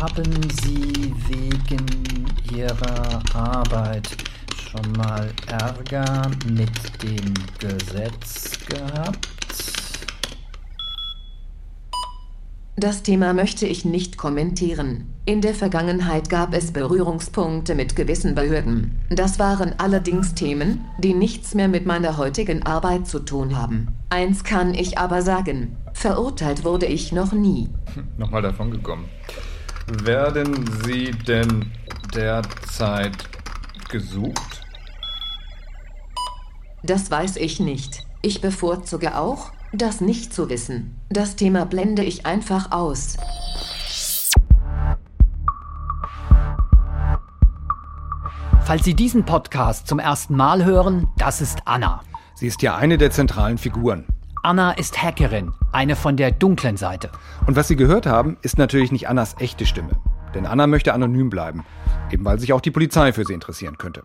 Haben Sie wegen Ihrer Arbeit schon mal Ärger mit dem Gesetz gehabt? Das Thema möchte ich nicht kommentieren. In der Vergangenheit gab es Berührungspunkte mit gewissen Behörden. Das waren allerdings Themen, die nichts mehr mit meiner heutigen Arbeit zu tun haben. Eins kann ich aber sagen, verurteilt wurde ich noch nie. Nochmal davon gekommen. Werden Sie denn derzeit gesucht? Das weiß ich nicht. Ich bevorzuge auch, das nicht zu wissen. Das Thema blende ich einfach aus. Falls Sie diesen Podcast zum ersten Mal hören, das ist Anna. Sie ist ja eine der zentralen Figuren. Anna ist Hackerin, eine von der dunklen Seite. Und was Sie gehört haben, ist natürlich nicht Annas echte Stimme. Denn Anna möchte anonym bleiben, eben weil sich auch die Polizei für sie interessieren könnte.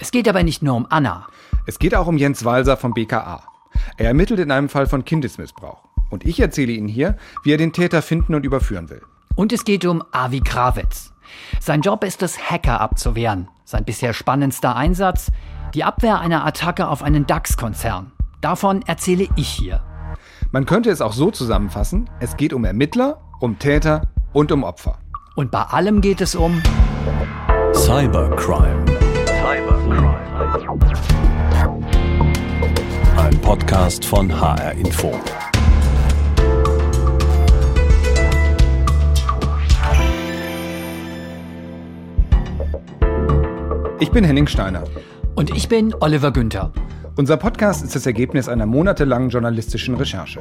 Es geht aber nicht nur um Anna. Es geht auch um Jens Walser vom BKA. Er ermittelt in einem Fall von Kindesmissbrauch. Und ich erzähle Ihnen hier, wie er den Täter finden und überführen will. Und es geht um Avi Krawitz. Sein Job ist es, Hacker abzuwehren. Sein bisher spannendster Einsatz, die Abwehr einer Attacke auf einen DAX-Konzern. Davon erzähle ich hier. Man könnte es auch so zusammenfassen, es geht um Ermittler, um Täter und um Opfer. Und bei allem geht es um Cybercrime. Cybercrime. Ein Podcast von HR Info. Ich bin Henning Steiner. Und ich bin Oliver Günther. Unser Podcast ist das Ergebnis einer monatelangen journalistischen Recherche.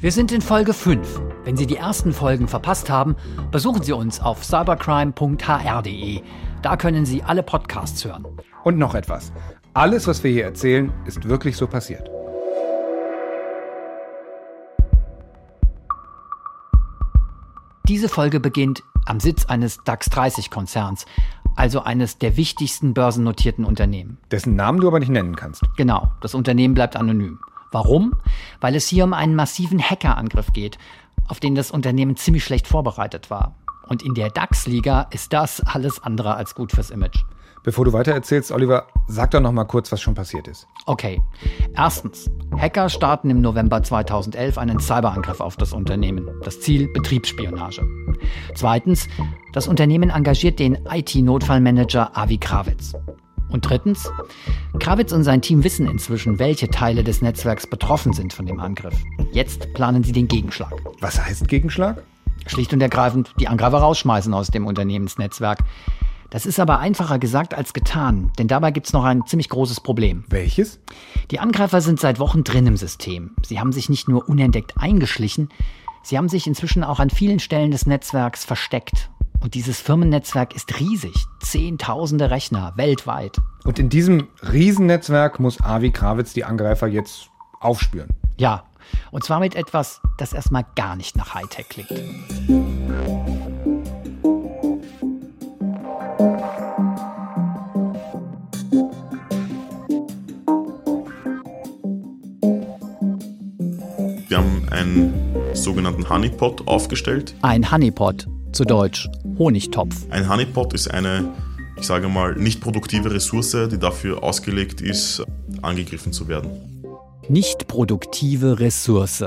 Wir sind in Folge 5. Wenn Sie die ersten Folgen verpasst haben, besuchen Sie uns auf cybercrime.hr.de. Da können Sie alle Podcasts hören. Und noch etwas. Alles, was wir hier erzählen, ist wirklich so passiert. Diese Folge beginnt am Sitz eines DAX 30 Konzerns, also eines der wichtigsten börsennotierten Unternehmen. Dessen Namen du aber nicht nennen kannst. Genau, das Unternehmen bleibt anonym. Warum? Weil es hier um einen massiven Hackerangriff geht, auf den das Unternehmen ziemlich schlecht vorbereitet war. Und in der DAX-Liga ist das alles andere als gut fürs Image. Bevor du weiter erzählst, Oliver, sag doch noch mal kurz, was schon passiert ist. Okay. Erstens. Hacker starten im November 2011 einen Cyberangriff auf das Unternehmen. Das Ziel Betriebsspionage. Zweitens. Das Unternehmen engagiert den IT-Notfallmanager Avi Krawitz. Und drittens. Krawitz und sein Team wissen inzwischen, welche Teile des Netzwerks betroffen sind von dem Angriff. Jetzt planen sie den Gegenschlag. Was heißt Gegenschlag? Schlicht und ergreifend die Angreifer rausschmeißen aus dem Unternehmensnetzwerk. Das ist aber einfacher gesagt als getan, denn dabei gibt es noch ein ziemlich großes Problem. Welches? Die Angreifer sind seit Wochen drin im System. Sie haben sich nicht nur unentdeckt eingeschlichen, sie haben sich inzwischen auch an vielen Stellen des Netzwerks versteckt. Und dieses Firmennetzwerk ist riesig. Zehntausende Rechner weltweit. Und in diesem Riesennetzwerk muss Avi Krawitz die Angreifer jetzt aufspüren. Ja, und zwar mit etwas, das erstmal gar nicht nach Hightech klingt. Einen sogenannten Honeypot aufgestellt. Ein Honeypot, zu Deutsch Honigtopf. Ein Honeypot ist eine, ich sage mal, nicht produktive Ressource, die dafür ausgelegt ist, angegriffen zu werden. Nicht produktive Ressource.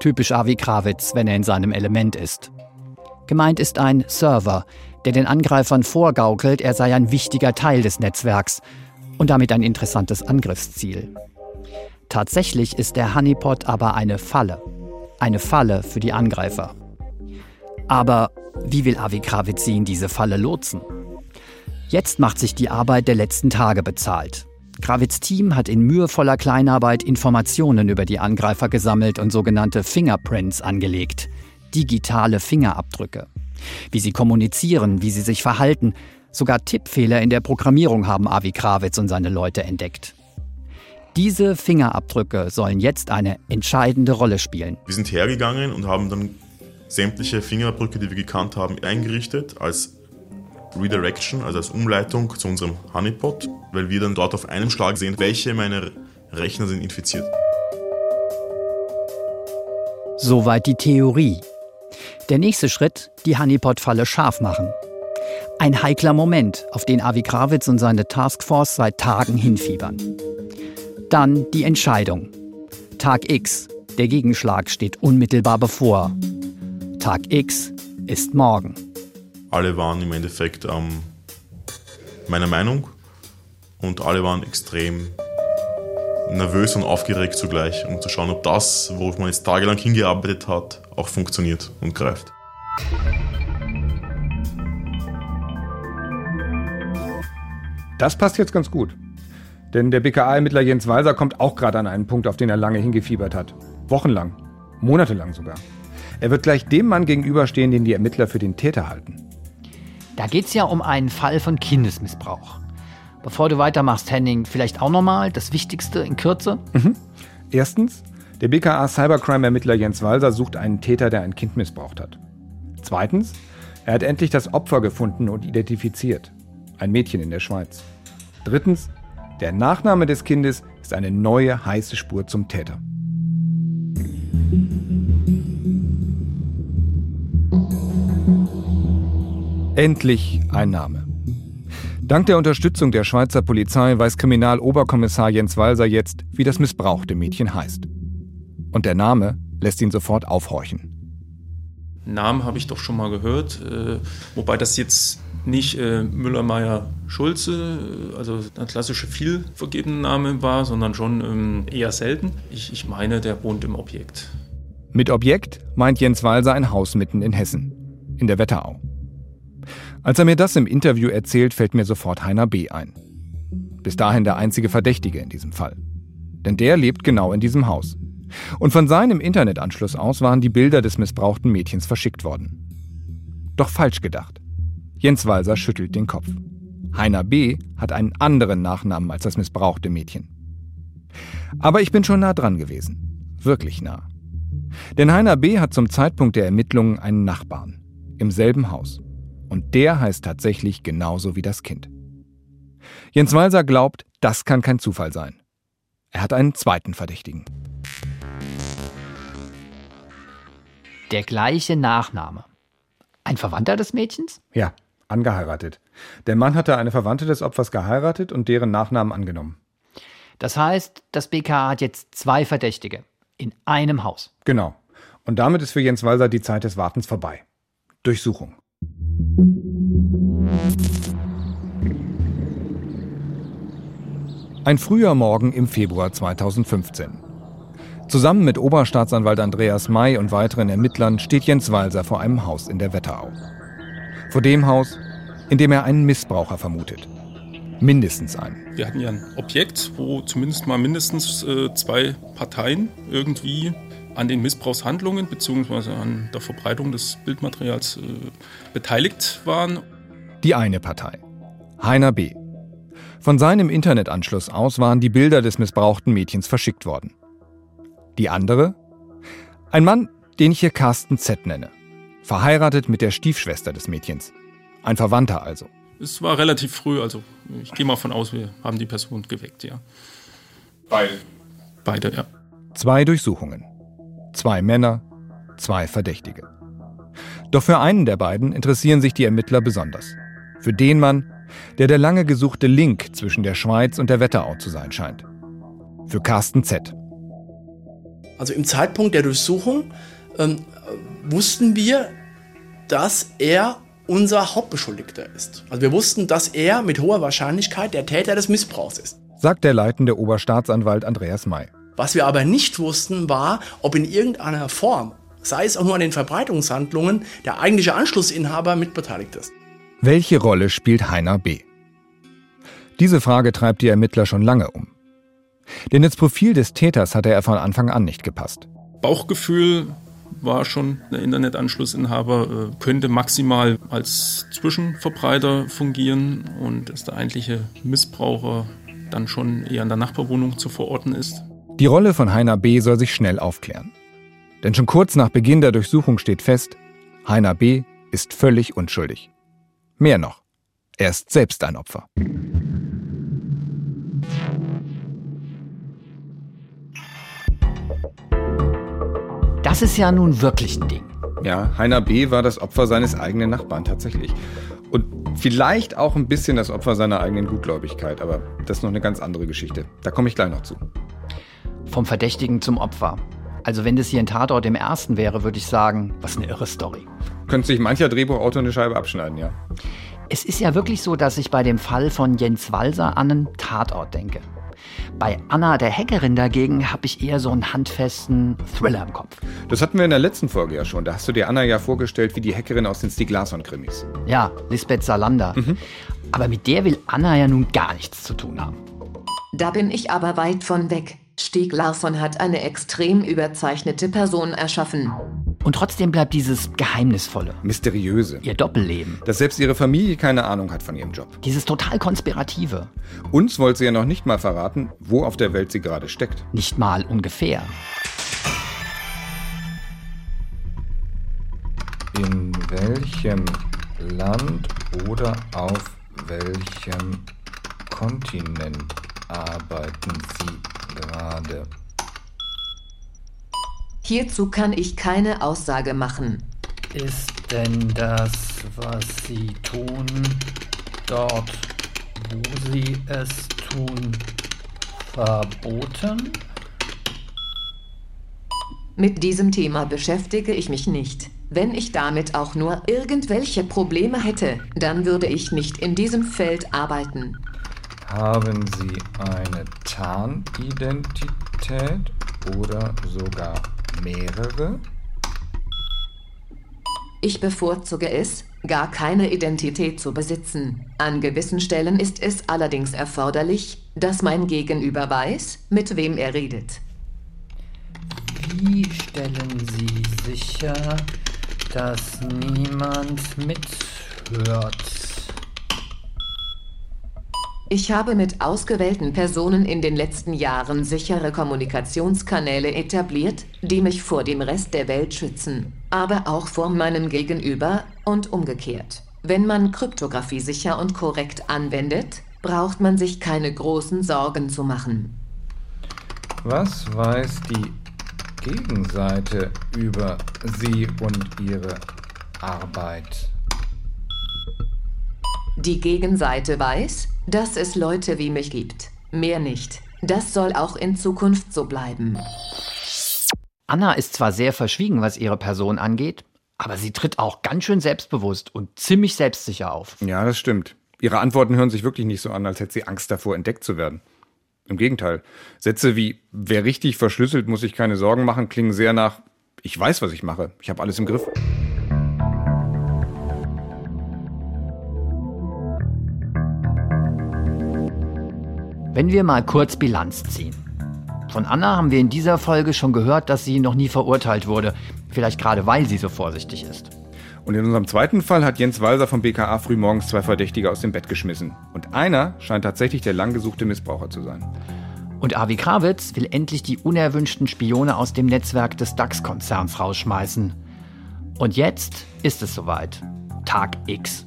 Typisch Avi Krawitz, wenn er in seinem Element ist. Gemeint ist ein Server, der den Angreifern vorgaukelt, er sei ein wichtiger Teil des Netzwerks und damit ein interessantes Angriffsziel. Tatsächlich ist der Honeypot aber eine Falle. Eine Falle für die Angreifer. Aber wie will Avi Krawitz sie in diese Falle lotsen? Jetzt macht sich die Arbeit der letzten Tage bezahlt. Krawitz Team hat in mühevoller Kleinarbeit Informationen über die Angreifer gesammelt und sogenannte Fingerprints angelegt. Digitale Fingerabdrücke. Wie sie kommunizieren, wie sie sich verhalten. Sogar Tippfehler in der Programmierung haben Avi Krawitz und seine Leute entdeckt. Diese Fingerabdrücke sollen jetzt eine entscheidende Rolle spielen. Wir sind hergegangen und haben dann sämtliche Fingerabdrücke, die wir gekannt haben, eingerichtet als Redirection, also als Umleitung zu unserem Honeypot, weil wir dann dort auf einem Schlag sehen, welche meiner Rechner sind infiziert. Soweit die Theorie. Der nächste Schritt, die Honeypot-Falle scharf machen. Ein heikler Moment, auf den Avi Krawitz und seine Taskforce seit Tagen hinfiebern. Dann die Entscheidung. Tag X, der Gegenschlag steht unmittelbar bevor. Tag X ist morgen. Alle waren im Endeffekt ähm, meiner Meinung und alle waren extrem nervös und aufgeregt zugleich, um zu schauen, ob das, worauf man jetzt tagelang hingearbeitet hat, auch funktioniert und greift. Das passt jetzt ganz gut. Denn der BKA-Ermittler Jens Walser kommt auch gerade an einen Punkt, auf den er lange hingefiebert hat. Wochenlang, monatelang sogar. Er wird gleich dem Mann gegenüberstehen, den die Ermittler für den Täter halten. Da geht es ja um einen Fall von Kindesmissbrauch. Bevor du weitermachst, Henning, vielleicht auch nochmal das Wichtigste in Kürze? Mhm. Erstens, der BKA Cybercrime-Ermittler Jens Walser sucht einen Täter, der ein Kind missbraucht hat. Zweitens, er hat endlich das Opfer gefunden und identifiziert. Ein Mädchen in der Schweiz. Drittens, der Nachname des Kindes ist eine neue heiße Spur zum Täter. Endlich ein Name. Dank der Unterstützung der Schweizer Polizei weiß Kriminaloberkommissar Jens Walser jetzt, wie das missbrauchte Mädchen heißt. Und der Name lässt ihn sofort aufhorchen. Namen habe ich doch schon mal gehört, äh, wobei das jetzt nicht äh, Müller, Meyer, Schulze, äh, also der klassische viel vergebene Name war, sondern schon ähm, eher selten. Ich, ich meine, der wohnt im Objekt. Mit Objekt meint Jens Walser ein Haus mitten in Hessen, in der Wetterau. Als er mir das im Interview erzählt, fällt mir sofort Heiner B. ein. Bis dahin der einzige Verdächtige in diesem Fall. Denn der lebt genau in diesem Haus. Und von seinem Internetanschluss aus waren die Bilder des missbrauchten Mädchens verschickt worden. Doch falsch gedacht. Jens Walser schüttelt den Kopf. Heiner B. hat einen anderen Nachnamen als das missbrauchte Mädchen. Aber ich bin schon nah dran gewesen. Wirklich nah. Denn Heiner B. hat zum Zeitpunkt der Ermittlungen einen Nachbarn. Im selben Haus. Und der heißt tatsächlich genauso wie das Kind. Jens Walser glaubt, das kann kein Zufall sein. Er hat einen zweiten Verdächtigen. Der gleiche Nachname. Ein Verwandter des Mädchens? Ja, angeheiratet. Der Mann hatte eine Verwandte des Opfers geheiratet und deren Nachnamen angenommen. Das heißt, das BKA hat jetzt zwei Verdächtige in einem Haus. Genau. Und damit ist für Jens Walser die Zeit des Wartens vorbei. Durchsuchung. Ein früher Morgen im Februar 2015. Zusammen mit Oberstaatsanwalt Andreas May und weiteren Ermittlern steht Jens Walser vor einem Haus in der Wetterau. Vor dem Haus, in dem er einen Missbraucher vermutet. Mindestens einen. Wir hatten ja ein Objekt, wo zumindest mal mindestens äh, zwei Parteien irgendwie an den Missbrauchshandlungen bzw. an der Verbreitung des Bildmaterials äh, beteiligt waren. Die eine Partei, Heiner B. Von seinem Internetanschluss aus waren die Bilder des missbrauchten Mädchens verschickt worden. Die andere? Ein Mann, den ich hier Carsten Z nenne. Verheiratet mit der Stiefschwester des Mädchens. Ein Verwandter also. Es war relativ früh, also ich gehe mal von aus, wir haben die Person geweckt, ja. Beide. Beide, ja. Zwei Durchsuchungen. Zwei Männer, zwei Verdächtige. Doch für einen der beiden interessieren sich die Ermittler besonders. Für den Mann, der der lange gesuchte Link zwischen der Schweiz und der Wetterau zu sein scheint. Für Carsten Z. Also im Zeitpunkt der Durchsuchung ähm, wussten wir, dass er unser Hauptbeschuldigter ist. Also wir wussten, dass er mit hoher Wahrscheinlichkeit der Täter des Missbrauchs ist. Sagt der leitende Oberstaatsanwalt Andreas May. Was wir aber nicht wussten, war, ob in irgendeiner Form, sei es auch nur an den Verbreitungshandlungen, der eigentliche Anschlussinhaber mitbeteiligt ist. Welche Rolle spielt Heiner B? Diese Frage treibt die Ermittler schon lange um. Denn ins Profil des Täters hatte er von Anfang an nicht gepasst. Bauchgefühl war schon der Internetanschlussinhaber, äh, könnte maximal als Zwischenverbreiter fungieren und dass der eigentliche Missbraucher dann schon eher in der Nachbarwohnung zu verorten ist. Die Rolle von Heiner B. soll sich schnell aufklären. Denn schon kurz nach Beginn der Durchsuchung steht fest, Heiner B. ist völlig unschuldig. Mehr noch, er ist selbst ein Opfer. Das ist ja nun wirklich ein Ding. Ja, Heiner B. war das Opfer seines eigenen Nachbarn tatsächlich. Und vielleicht auch ein bisschen das Opfer seiner eigenen Gutgläubigkeit, aber das ist noch eine ganz andere Geschichte. Da komme ich gleich noch zu. Vom Verdächtigen zum Opfer. Also wenn das hier ein Tatort im ersten wäre, würde ich sagen, was eine irre Story. Könnte sich mancher Drehbuchautor eine Scheibe abschneiden, ja. Es ist ja wirklich so, dass ich bei dem Fall von Jens Walser an einen Tatort denke. Bei Anna der Hackerin dagegen habe ich eher so einen handfesten Thriller im Kopf. Das hatten wir in der letzten Folge ja schon. Da hast du dir Anna ja vorgestellt wie die Hackerin aus den Stieg Larsson-Krimis. Ja, Lisbeth Salander. Mhm. Aber mit der will Anna ja nun gar nichts zu tun haben. Da bin ich aber weit von weg. Stieg Larsson hat eine extrem überzeichnete Person erschaffen. Und trotzdem bleibt dieses Geheimnisvolle. Mysteriöse. Ihr Doppelleben. Dass selbst ihre Familie keine Ahnung hat von ihrem Job. Dieses total konspirative. Uns wollte sie ja noch nicht mal verraten, wo auf der Welt sie gerade steckt. Nicht mal ungefähr. In welchem Land oder auf welchem Kontinent arbeiten Sie gerade? Hierzu kann ich keine Aussage machen. Ist denn das, was Sie tun, dort, wo Sie es tun, verboten? Mit diesem Thema beschäftige ich mich nicht. Wenn ich damit auch nur irgendwelche Probleme hätte, dann würde ich nicht in diesem Feld arbeiten. Haben Sie eine Tarnidentität oder sogar mehrere? Ich bevorzuge es, gar keine Identität zu besitzen. An gewissen Stellen ist es allerdings erforderlich, dass mein Gegenüber weiß, mit wem er redet. Wie stellen Sie sicher, dass niemand mithört? Ich habe mit ausgewählten Personen in den letzten Jahren sichere Kommunikationskanäle etabliert, die mich vor dem Rest der Welt schützen, aber auch vor meinem Gegenüber und umgekehrt. Wenn man Kryptographie sicher und korrekt anwendet, braucht man sich keine großen Sorgen zu machen. Was weiß die Gegenseite über Sie und Ihre Arbeit? Die Gegenseite weiß, dass es Leute wie mich gibt. Mehr nicht. Das soll auch in Zukunft so bleiben. Anna ist zwar sehr verschwiegen, was ihre Person angeht, aber sie tritt auch ganz schön selbstbewusst und ziemlich selbstsicher auf. Ja, das stimmt. Ihre Antworten hören sich wirklich nicht so an, als hätte sie Angst davor, entdeckt zu werden. Im Gegenteil. Sätze wie, wer richtig verschlüsselt, muss sich keine Sorgen machen, klingen sehr nach, ich weiß, was ich mache. Ich habe alles im Griff. Wenn wir mal kurz Bilanz ziehen. Von Anna haben wir in dieser Folge schon gehört, dass sie noch nie verurteilt wurde. Vielleicht gerade weil sie so vorsichtig ist. Und in unserem zweiten Fall hat Jens Walser vom BKA frühmorgens zwei Verdächtige aus dem Bett geschmissen. Und einer scheint tatsächlich der langgesuchte Missbraucher zu sein. Und Avi Krawitz will endlich die unerwünschten Spione aus dem Netzwerk des DAX-Konzerns rausschmeißen. Und jetzt ist es soweit. Tag X.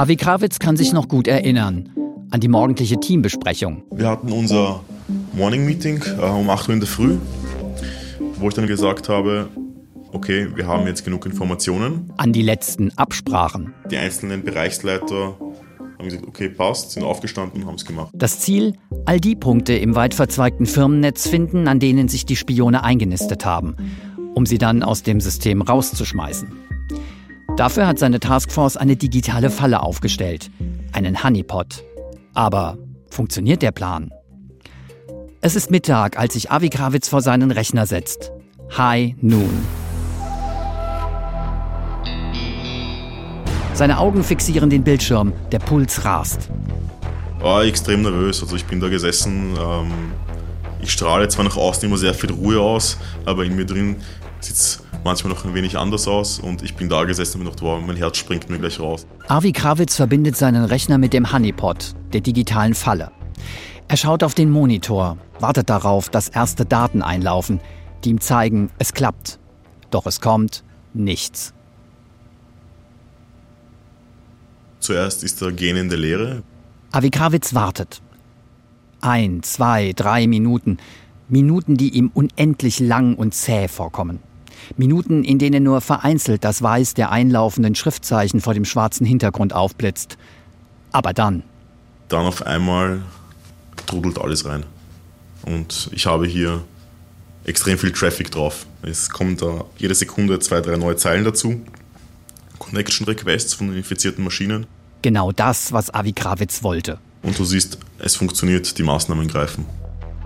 Avi Krawitz kann sich noch gut erinnern an die morgendliche Teambesprechung. Wir hatten unser Morning Meeting äh, um 8 Uhr in der Früh, wo ich dann gesagt habe, okay, wir haben jetzt genug Informationen. An die letzten Absprachen. Die einzelnen Bereichsleiter haben gesagt, okay, passt, sind aufgestanden und haben es gemacht. Das Ziel, all die Punkte im weit verzweigten Firmennetz finden, an denen sich die Spione eingenistet haben, um sie dann aus dem System rauszuschmeißen. Dafür hat seine Taskforce eine digitale Falle aufgestellt, einen Honeypot. Aber funktioniert der Plan? Es ist Mittag, als sich Avi Krawitz vor seinen Rechner setzt. High Noon. Seine Augen fixieren den Bildschirm, der Puls rast. War extrem nervös, also ich bin da gesessen. Ähm, ich strahle zwar nach außen immer sehr viel Ruhe aus, aber in mir drin sitzt manchmal noch ein wenig anders aus und ich bin da gesessen und mir gedacht, wow, mein Herz springt mir gleich raus. Avi Krawitz verbindet seinen Rechner mit dem Honeypot, der digitalen Falle. Er schaut auf den Monitor, wartet darauf, dass erste Daten einlaufen, die ihm zeigen, es klappt. Doch es kommt nichts. Zuerst ist er gähnende Leere. Avi Krawitz wartet. Ein, zwei, drei Minuten. Minuten, die ihm unendlich lang und zäh vorkommen. Minuten, in denen nur vereinzelt das Weiß der einlaufenden Schriftzeichen vor dem schwarzen Hintergrund aufblitzt. Aber dann. Dann auf einmal trudelt alles rein. Und ich habe hier extrem viel Traffic drauf. Es kommen da jede Sekunde zwei, drei neue Zeilen dazu. Connection Requests von infizierten Maschinen. Genau das, was Avi Krawitz wollte. Und du siehst, es funktioniert, die Maßnahmen greifen.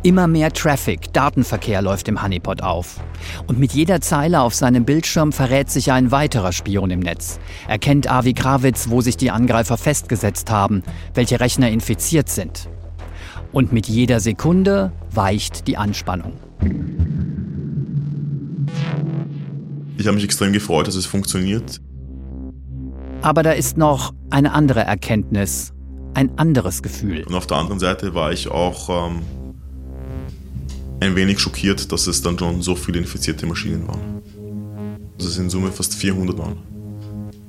Immer mehr Traffic, Datenverkehr läuft im Honeypot auf. Und mit jeder Zeile auf seinem Bildschirm verrät sich ein weiterer Spion im Netz. Erkennt Avi Krawitz, wo sich die Angreifer festgesetzt haben, welche Rechner infiziert sind. Und mit jeder Sekunde weicht die Anspannung. Ich habe mich extrem gefreut, dass es funktioniert. Aber da ist noch eine andere Erkenntnis, ein anderes Gefühl. Und auf der anderen Seite war ich auch ähm, ein wenig schockiert, dass es dann schon so viele infizierte Maschinen waren. Dass es in Summe fast 400 waren.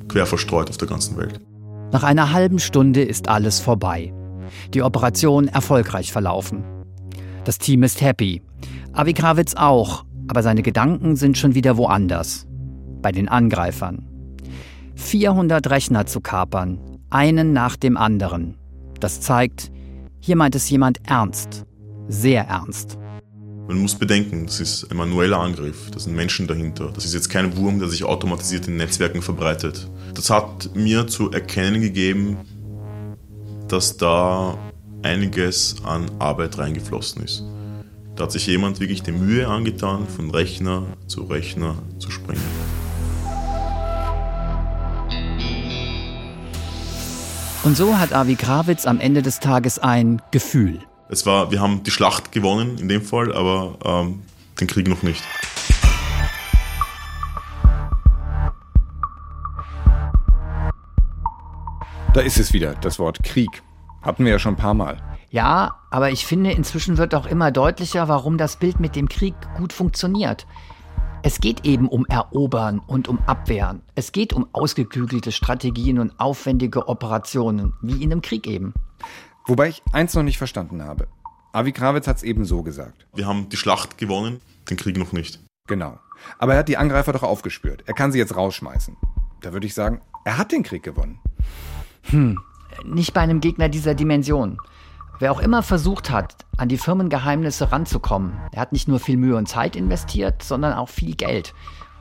Quer verstreut auf der ganzen Welt. Nach einer halben Stunde ist alles vorbei. Die Operation erfolgreich verlaufen. Das Team ist happy. Avi Krawitz auch, aber seine Gedanken sind schon wieder woanders. Bei den Angreifern. 400 Rechner zu kapern, einen nach dem anderen. Das zeigt, hier meint es jemand ernst. Sehr ernst. Man muss bedenken, das ist ein manueller Angriff, da sind Menschen dahinter. Das ist jetzt kein Wurm, der sich automatisiert in Netzwerken verbreitet. Das hat mir zu erkennen gegeben, dass da einiges an Arbeit reingeflossen ist. Da hat sich jemand wirklich die Mühe angetan, von Rechner zu Rechner zu springen. Und so hat Avi Krawitz am Ende des Tages ein Gefühl. Es war, wir haben die Schlacht gewonnen in dem Fall, aber ähm, den Krieg noch nicht. Da ist es wieder, das Wort Krieg. Hatten wir ja schon ein paar Mal. Ja, aber ich finde, inzwischen wird auch immer deutlicher, warum das Bild mit dem Krieg gut funktioniert. Es geht eben um Erobern und um Abwehren. Es geht um ausgeklügelte Strategien und aufwendige Operationen, wie in einem Krieg eben. Wobei ich eins noch nicht verstanden habe. Avi Krawitz hat es eben so gesagt. Wir haben die Schlacht gewonnen, den Krieg noch nicht. Genau. Aber er hat die Angreifer doch aufgespürt. Er kann sie jetzt rausschmeißen. Da würde ich sagen, er hat den Krieg gewonnen. Hm, nicht bei einem Gegner dieser Dimension. Wer auch immer versucht hat, an die Firmengeheimnisse ranzukommen, der hat nicht nur viel Mühe und Zeit investiert, sondern auch viel Geld.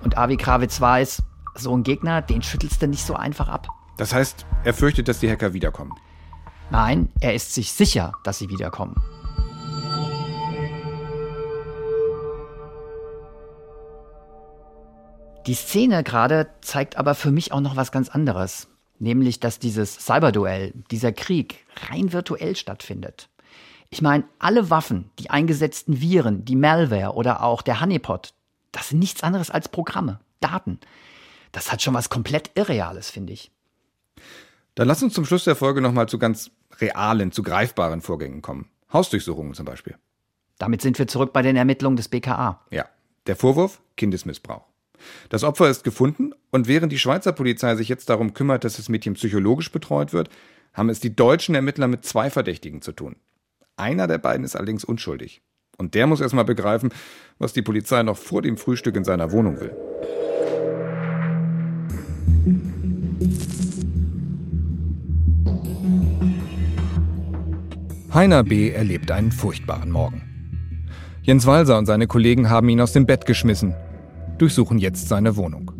Und Avi Krawitz weiß, so ein Gegner, den schüttelst du nicht so einfach ab. Das heißt, er fürchtet, dass die Hacker wiederkommen. Nein, er ist sich sicher, dass sie wiederkommen. Die Szene gerade zeigt aber für mich auch noch was ganz anderes nämlich dass dieses Cyberduell, dieser Krieg rein virtuell stattfindet. Ich meine, alle Waffen, die eingesetzten Viren, die Malware oder auch der Honeypot, das sind nichts anderes als Programme, Daten. Das hat schon was komplett Irreales, finde ich. Dann lass uns zum Schluss der Folge nochmal zu ganz realen, zu greifbaren Vorgängen kommen. Hausdurchsuchungen zum Beispiel. Damit sind wir zurück bei den Ermittlungen des BKA. Ja. Der Vorwurf Kindesmissbrauch. Das Opfer ist gefunden und während die Schweizer Polizei sich jetzt darum kümmert, dass das Mädchen psychologisch betreut wird, haben es die deutschen Ermittler mit zwei Verdächtigen zu tun. Einer der beiden ist allerdings unschuldig. Und der muss erstmal begreifen, was die Polizei noch vor dem Frühstück in seiner Wohnung will. Heiner B. erlebt einen furchtbaren Morgen. Jens Walser und seine Kollegen haben ihn aus dem Bett geschmissen durchsuchen jetzt seine Wohnung.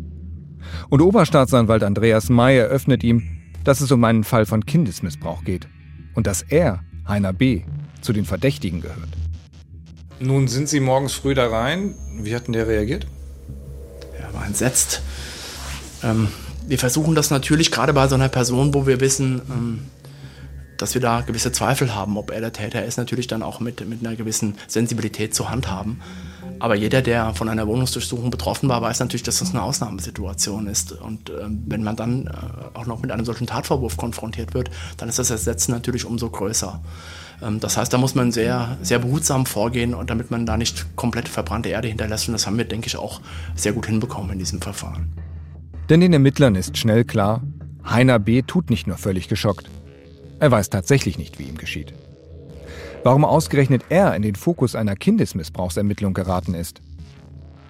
Und Oberstaatsanwalt Andreas May eröffnet ihm, dass es um einen Fall von Kindesmissbrauch geht und dass er, Heiner B., zu den Verdächtigen gehört. Nun sind Sie morgens früh da rein. Wie hat denn der reagiert? Er war entsetzt. Ähm, wir versuchen das natürlich gerade bei so einer Person, wo wir wissen, ähm, dass wir da gewisse Zweifel haben, ob er der Täter ist, natürlich dann auch mit, mit einer gewissen Sensibilität zu handhaben. Aber jeder, der von einer Wohnungsdurchsuchung betroffen war, weiß natürlich, dass das eine Ausnahmesituation ist. Und äh, wenn man dann äh, auch noch mit einem solchen Tatvorwurf konfrontiert wird, dann ist das Ersetzen natürlich umso größer. Ähm, das heißt, da muss man sehr, sehr behutsam vorgehen, und damit man da nicht komplett verbrannte Erde hinterlässt. Und das haben wir, denke ich, auch sehr gut hinbekommen in diesem Verfahren. Denn den Ermittlern ist schnell klar, Heiner B. tut nicht nur völlig geschockt. Er weiß tatsächlich nicht, wie ihm geschieht. Warum ausgerechnet er in den Fokus einer Kindesmissbrauchsermittlung geraten ist.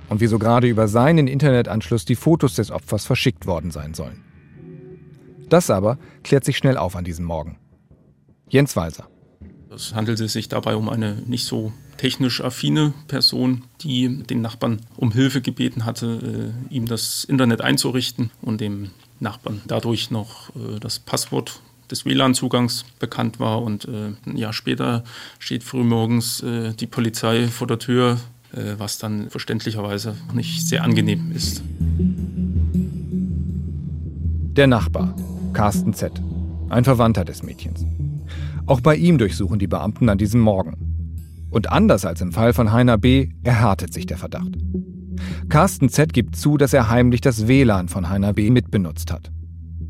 Und wieso gerade über seinen Internetanschluss die Fotos des Opfers verschickt worden sein sollen. Das aber klärt sich schnell auf an diesem Morgen. Jens Walser. Es handelte sich dabei um eine nicht so technisch affine Person, die den Nachbarn um Hilfe gebeten hatte, äh, ihm das Internet einzurichten und dem Nachbarn dadurch noch äh, das Passwort des WLAN-Zugangs bekannt war. Und äh, ein Jahr später steht frühmorgens äh, die Polizei vor der Tür, äh, was dann verständlicherweise nicht sehr angenehm ist. Der Nachbar, Carsten Z., ein Verwandter des Mädchens. Auch bei ihm durchsuchen die Beamten an diesem Morgen. Und anders als im Fall von Heiner B. erhärtet sich der Verdacht. Carsten Z. gibt zu, dass er heimlich das WLAN von Heiner B. mitbenutzt hat.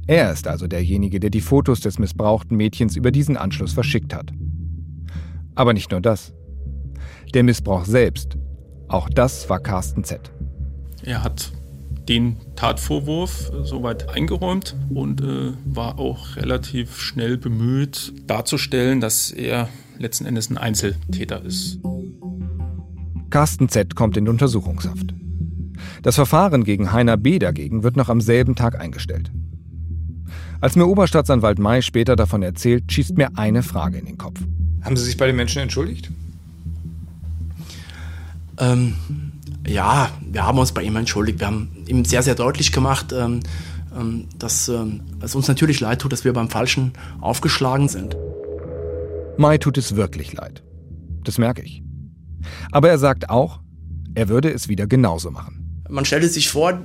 Er ist also derjenige, der die Fotos des missbrauchten Mädchens über diesen Anschluss verschickt hat. Aber nicht nur das. Der Missbrauch selbst, auch das war Carsten Z. Er hat den Tatvorwurf soweit eingeräumt und äh, war auch relativ schnell bemüht darzustellen, dass er letzten Endes ein Einzeltäter ist. Carsten Z kommt in Untersuchungshaft. Das Verfahren gegen Heiner B. dagegen wird noch am selben Tag eingestellt. Als mir Oberstaatsanwalt May später davon erzählt, schießt mir eine Frage in den Kopf. Haben Sie sich bei den Menschen entschuldigt? Ähm, ja, wir haben uns bei ihm entschuldigt. Wir haben ihm sehr, sehr deutlich gemacht, ähm, ähm, dass ähm, es uns natürlich leid tut, dass wir beim Falschen aufgeschlagen sind. Mai tut es wirklich leid. Das merke ich. Aber er sagt auch, er würde es wieder genauso machen. Man stellte sich vor,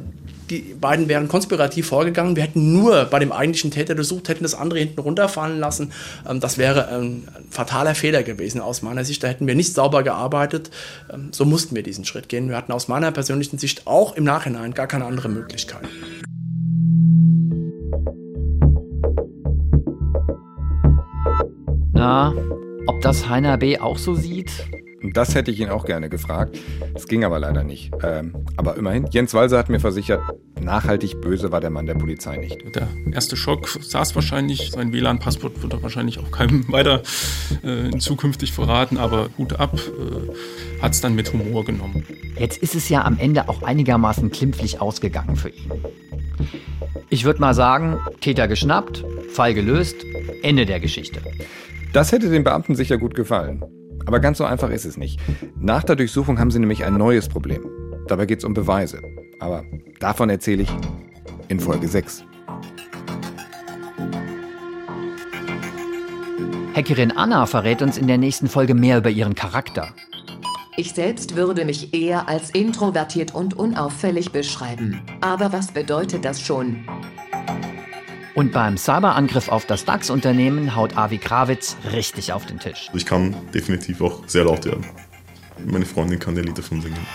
die beiden wären konspirativ vorgegangen. Wir hätten nur bei dem eigentlichen Täter gesucht, hätten das andere hinten runterfallen lassen. Ähm, das wäre ein fataler Fehler gewesen aus meiner Sicht. Da hätten wir nicht sauber gearbeitet. Ähm, so mussten wir diesen Schritt gehen. Wir hatten aus meiner persönlichen Sicht auch im Nachhinein gar keine andere Möglichkeit. Na, ob das Heiner B. auch so sieht? Das hätte ich ihn auch gerne gefragt. Es ging aber leider nicht. Ähm, aber immerhin, Jens Walser hat mir versichert, nachhaltig böse war der Mann der Polizei nicht. Der erste Schock saß wahrscheinlich, sein WLAN-Passwort wird er wahrscheinlich auch keinem weiter äh, zukünftig verraten, aber gut ab, äh, hat es dann mit Humor genommen. Jetzt ist es ja am Ende auch einigermaßen klimpflich ausgegangen für ihn. Ich würde mal sagen, Täter geschnappt, Fall gelöst, Ende der Geschichte. Das hätte den Beamten sicher gut gefallen. Aber ganz so einfach ist es nicht. Nach der Durchsuchung haben sie nämlich ein neues Problem. Dabei geht es um Beweise. Aber davon erzähle ich in Folge 6. Hackerin Anna verrät uns in der nächsten Folge mehr über ihren Charakter. Ich selbst würde mich eher als introvertiert und unauffällig beschreiben. Aber was bedeutet das schon? Und beim Cyberangriff auf das DAX-Unternehmen haut Avi Krawitz richtig auf den Tisch. Ich kann definitiv auch sehr laut werden. Meine Freundin kann der Lied davon singen.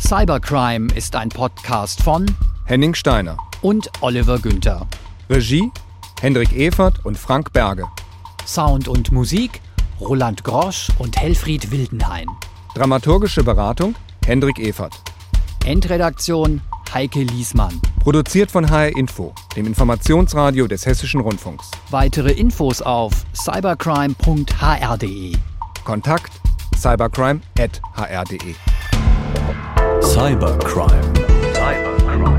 Cybercrime ist ein Podcast von Henning Steiner und Oliver Günther. Regie Hendrik Evert und Frank Berge. Sound und Musik Roland Grosch und Helfried Wildenhain. Dramaturgische Beratung Hendrik Evert. Endredaktion Heike Liesmann. Produziert von HR Info, dem Informationsradio des Hessischen Rundfunks. Weitere Infos auf cybercrime.hr.de. Kontakt cybercrime.hr.de. Cybercrime. Cybercrime.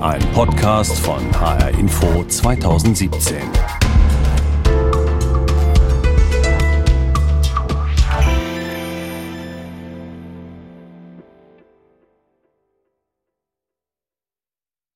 Ein Podcast von HR Info 2017.